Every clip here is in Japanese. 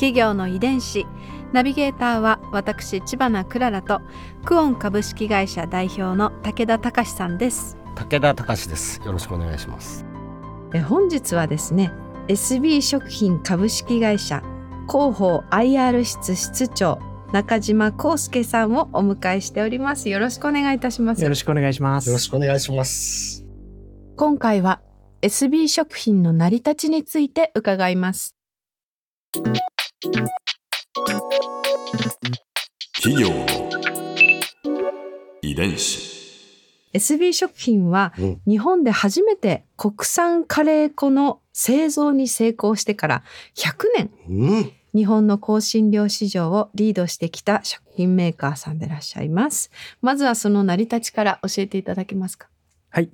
企業の遺伝子。ナビゲーターは私千葉なクララとクオン株式会社代表の武田隆さんです。武田隆です。よろしくお願いします。え本日はですね SB 食品株式会社広報 IR 室室長中島康介さんをお迎えしております。よろしくお願いいたします。よろしくお願いします。よろしくお願いします。今回は SB 食品の成り立ちについて伺います企業の遺伝子。SB 食品はうん。日本で初めて国産カレー粉の製造に成功してから100年うん。日本の香辛料市場をリードしてきた食品メーカーさんでいらっしゃいます。まずはその成り立ちから教えていただけますか？はい、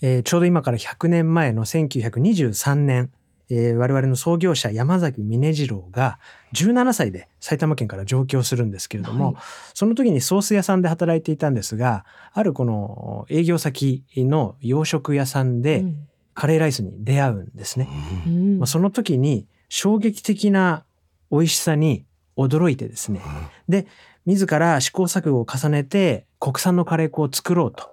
えーちょうど今から100年前の1923年、えー我々の創業者山崎峰次郎が17歳で埼玉県から上京するんですけれども、はい。その時にソース屋さんで働いていたんですがあるこの営業先の洋食屋さんでカレーライスに出会うんですね。うん。まあ、その時に衝撃的な美味しさに驚いてですね。で自ら試行錯誤を重ねて国産のカレー粉を作ろうと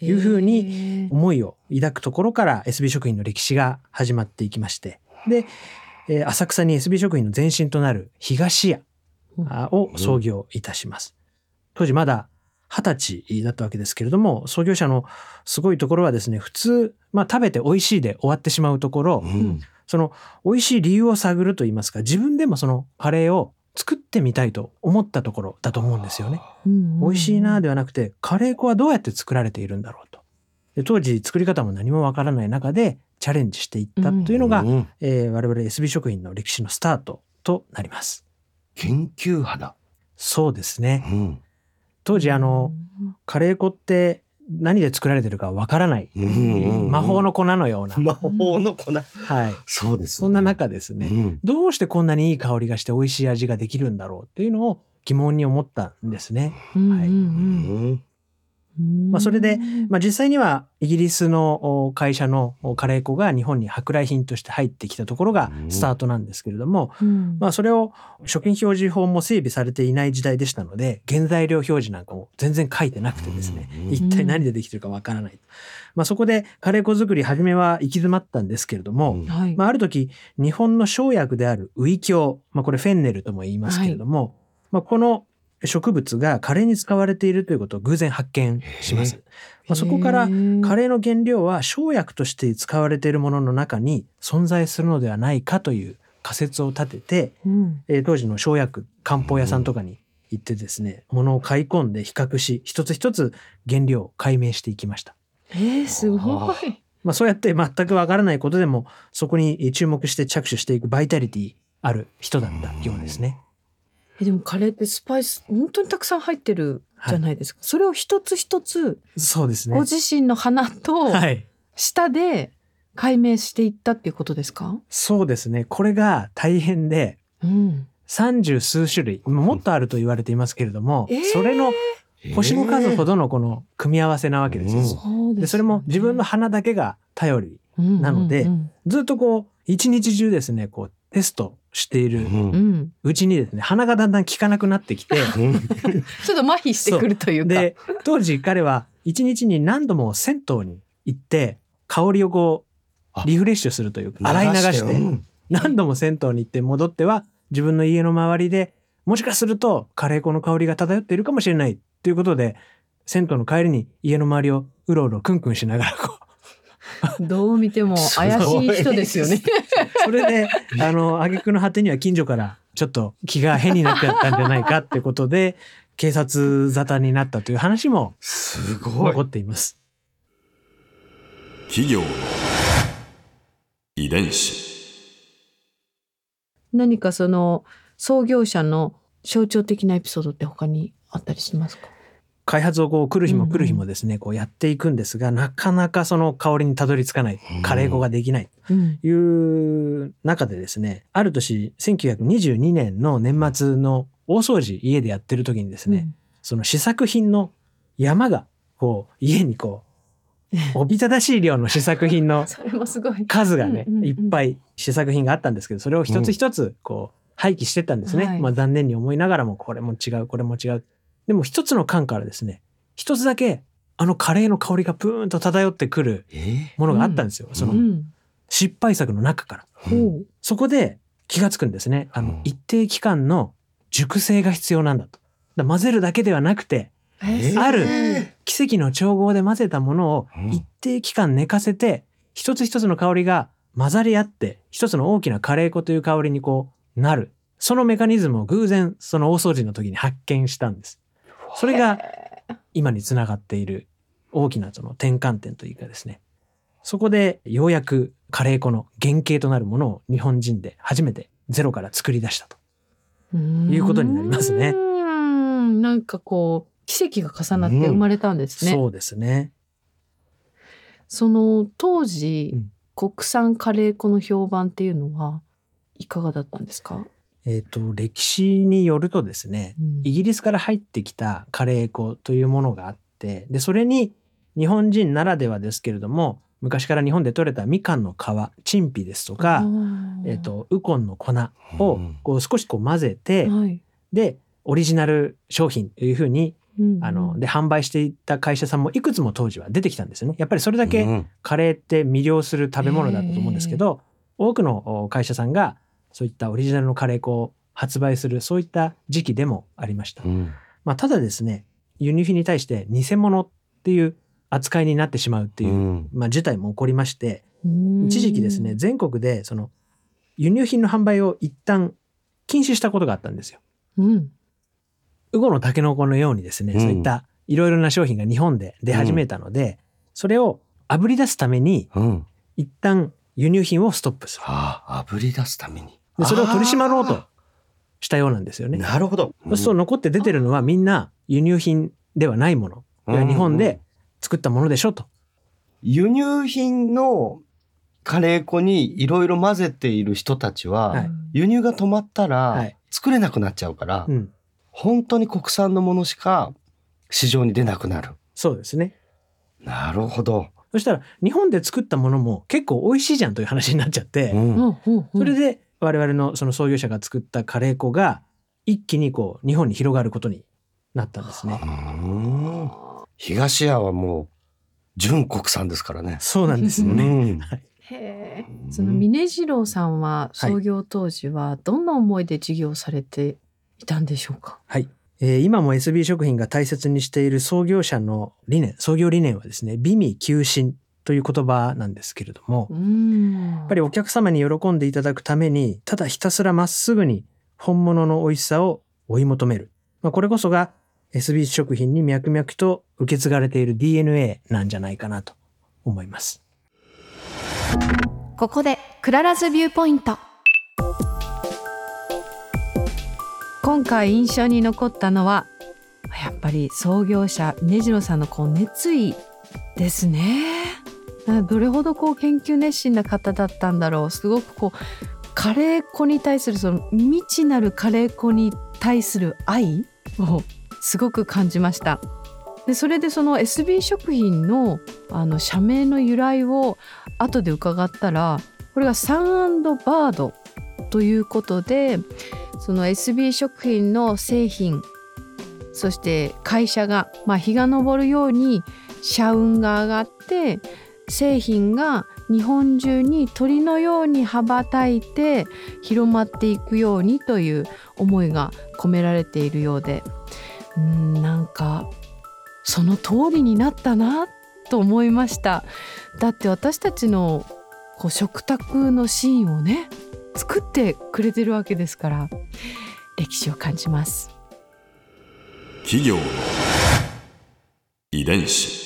いうふうに思いを抱くところから SB 食品の歴史が始まっていきまして。で、えー浅草に SB 食品の前身となる東屋あを創業いたします。当時まだ二十歳だったわけですけれども創業者のすごいところはですね普通、まあ、食べて美味しいで終わってしまうところ、うん。その美味しい理由を探ると言いますか自分でもそのカレーを作ってみたいと思ったところだと思うんですよね。美味しいなではなくてカレー粉はどうやって作られているんだろうと。で当時作り方も何もわからない中でチャレンジしていったというのが、うんえー我々 SB 食品の歴史のスタートとなります。研究派だ、そうですね。うん当時あのカレー粉って何で作られてるかわからない、うん。うんうん魔法の粉のような、魔法の粉、はい、そうです、そんな中ですね、うん。どうしてこんなにいい香りがして美味しい味ができるんだろうっていうのを疑問に思ったんですね。はい。うんまあ、それで、まあ、実際にはイギリスのお会社のおカレー粉が日本に舶来品として入ってきたところがうん。スタートなんですけれども、うん。まあ、それを食品表示法も整備されていない時代でしたので原材料表示なんかも全然書いてなくてですねうん。一体何でできてるかわからない、まあ、そこでカレー粉作り初めは行き詰まったんですけれども、まあ、ある時日本の生薬であるウイキョウ、まあ、これフェンネルとも言いますけれども、まあ、この植物がカレーに使われているということを偶然発見します。まあ、そこからカレーの原料は生薬として使われているものの中に存在するのではないかという仮説を立てて、うんえー当時の生薬漢方屋さんとかに行ってですね、ものを買い込んで比較し一つ一つ原料を解明していきました。えー、すごい。まあ、そうやって全くわからないことでもそこに注目して着手していくバイタリティある人だったようですね。えでもカレーってスパイス本当にたくさん入ってるじゃないですか。それを一つ一つそうですねご。自身の鼻とはい。舌で解明していったっていうことですか？そうですね。これが大変でうん。三十数種類、もっとあると言われていますけれども、えーそれの星の数ほどのこの組み合わせなわけですよ。うんそうでそれも自分の鼻だけが頼り。のなのでうんずっとこう一日中ですね、こうテストしている。うちにですね、鼻がだんだん効かなくなってきて、う んちょっと麻痺してくるというか。で当時彼は一日に何度も銭湯に行って香りをこあうリフレッシュするというか洗い流してうん。何度も銭湯に行って戻っては自分の家の周りでもしかするとカレー粉の香りが漂っているかもしれないということで銭湯の帰りに家の周りをうろうろクンクンしながらこう どう見ても怪しい人ですよね。それであの挙句の果てには近所からちょっと気が変になっちゃったんじゃないかってことで警察沙汰になったという話もすごい残っています。企業の遺伝子何かその創業者の象徴的なエピソードって他にあったりしますか？開発をこう来る日も来る日もですね、こうやっていくんですがなかなかその香りにたどり着かないカレー粉ができないうん。という中でですねある年1922年の年末の大掃除家でやってる時にですね、その試作品の山がこう家にこう おびただしい量の試作品の。数がね、いっぱい試作品があったんですけどそれを一つ一つこう廃棄してったんですね、はい。まあ残念に思いながらもこれも違うこれも違うでも一つの缶からですね一つだけあのカレーの香りがプーンと漂ってくるえ？ものがあったんですよ、そのうん。失敗作の中から。ほう。そこで気がつくんですね。あのうん。一定期間の熟成が必要なんだと。だ混ぜるだけではなくてえあるえ奇跡の調合で混ぜたものをうん。一定期間寝かせて、一つ一つの香りが混ざり合って一つの大きなカレー粉という香りにこうなる。そのメカニズムを偶然その大掃除の時に発見したんですそれが今につながっている大きなその転換点というかですね。そこでようやくカレー粉の原型となるものを日本人で初めてゼロから作り出したということになりますね。うん。なんかこう奇跡が重なって生まれたんですね。そうですね。その当時、うん。国産カレー粉の評判っていうのはいかがだったんですか、えっ、と歴史によるとですねうん。イギリスから入ってきたカレー粉というものがあってでそれに日本人ならではですけれども昔から日本で採れたみかんの皮チンピですとか、えっとウコンの粉をうん。こう少しこう混ぜて、はい。でオリジナル商品というふうにうんあので販売していった会社さんもいくつも当時は出てきたんですよね。やっぱりそれだけうん。カレーって魅了する食べ物だったと思うんですけど、多くのお会社さんがそういったオリジナルのカレー粉を発売するそういった時期でもありました。うん。まあ、ただですね輸入品に対して偽物っていう扱いになってしまうっていう、うん。まあ、事態も起こりましてうん。一時期ですね全国でその輸入品の販売を一旦禁止したことがあったんですよ。うん。ウゴのタケノコのようにですね、うん。そういったいろいろな商品が日本で出始めたので、それを炙り出すためにうん。一旦輸入品をストップする。ああ炙り出すためにでそれを取り締まろうとあしたようなんですよね。ーなるほどそうすると残って出てるのはみんな輸入品ではないもの。いや日本で作ったものでしょと。輸入品のカレー粉にいろいろ混ぜている人たちは、はい輸入が止まったら、はい作れなくなっちゃうから、うん。本当に国産のものしか市場に出なくなる。そうですね。なるほど。そしたら日本で作ったものも結構美味しいじゃんという話になっちゃって、うんそれで我々のその創業者が作ったカレー粉が一気にこう日本に広がることになったんですね。うん東屋はもう純国産ですからね。そうなんですよね。うんへえその峰次郎さんは創業当時はどんな思いで事業をされていたんでしょうか、はい。えー今も SB 食品が大切にしている創業者の理念、創業理念はですね、美味求心という言葉なんですけれども、うんやっぱりお客様に喜んでいただくために、ただひたすらまっすぐに本物の美味しさを追い求める。まあ、これこそが SB 食品に脈々と受け継がれている DNA なんじゃないかなと思います。ここで Clara's Viewpoint 今回印象に残ったのはやっぱり創業者峯次郎さんのこう熱意ですねどれほどこう研究熱心な方だったんだろう。すごくこうカレー粉に対するその未知なるカレー粉に対する愛をすごく感じました。でそれでその SB 食品のあの社名の由来を後で伺ったらこれがサンバードということでその SB 食品の製品そして会社が、まあ、日が昇るように社運が上がって製品が日本中に鳥のように羽ばたいて広まっていくようにという思いが込められているようで。うんなんかその通りになったなと思いました。だって私たちのこう食卓のシーンをね作ってくれてるわけですから歴史を感じます。企業遺伝子。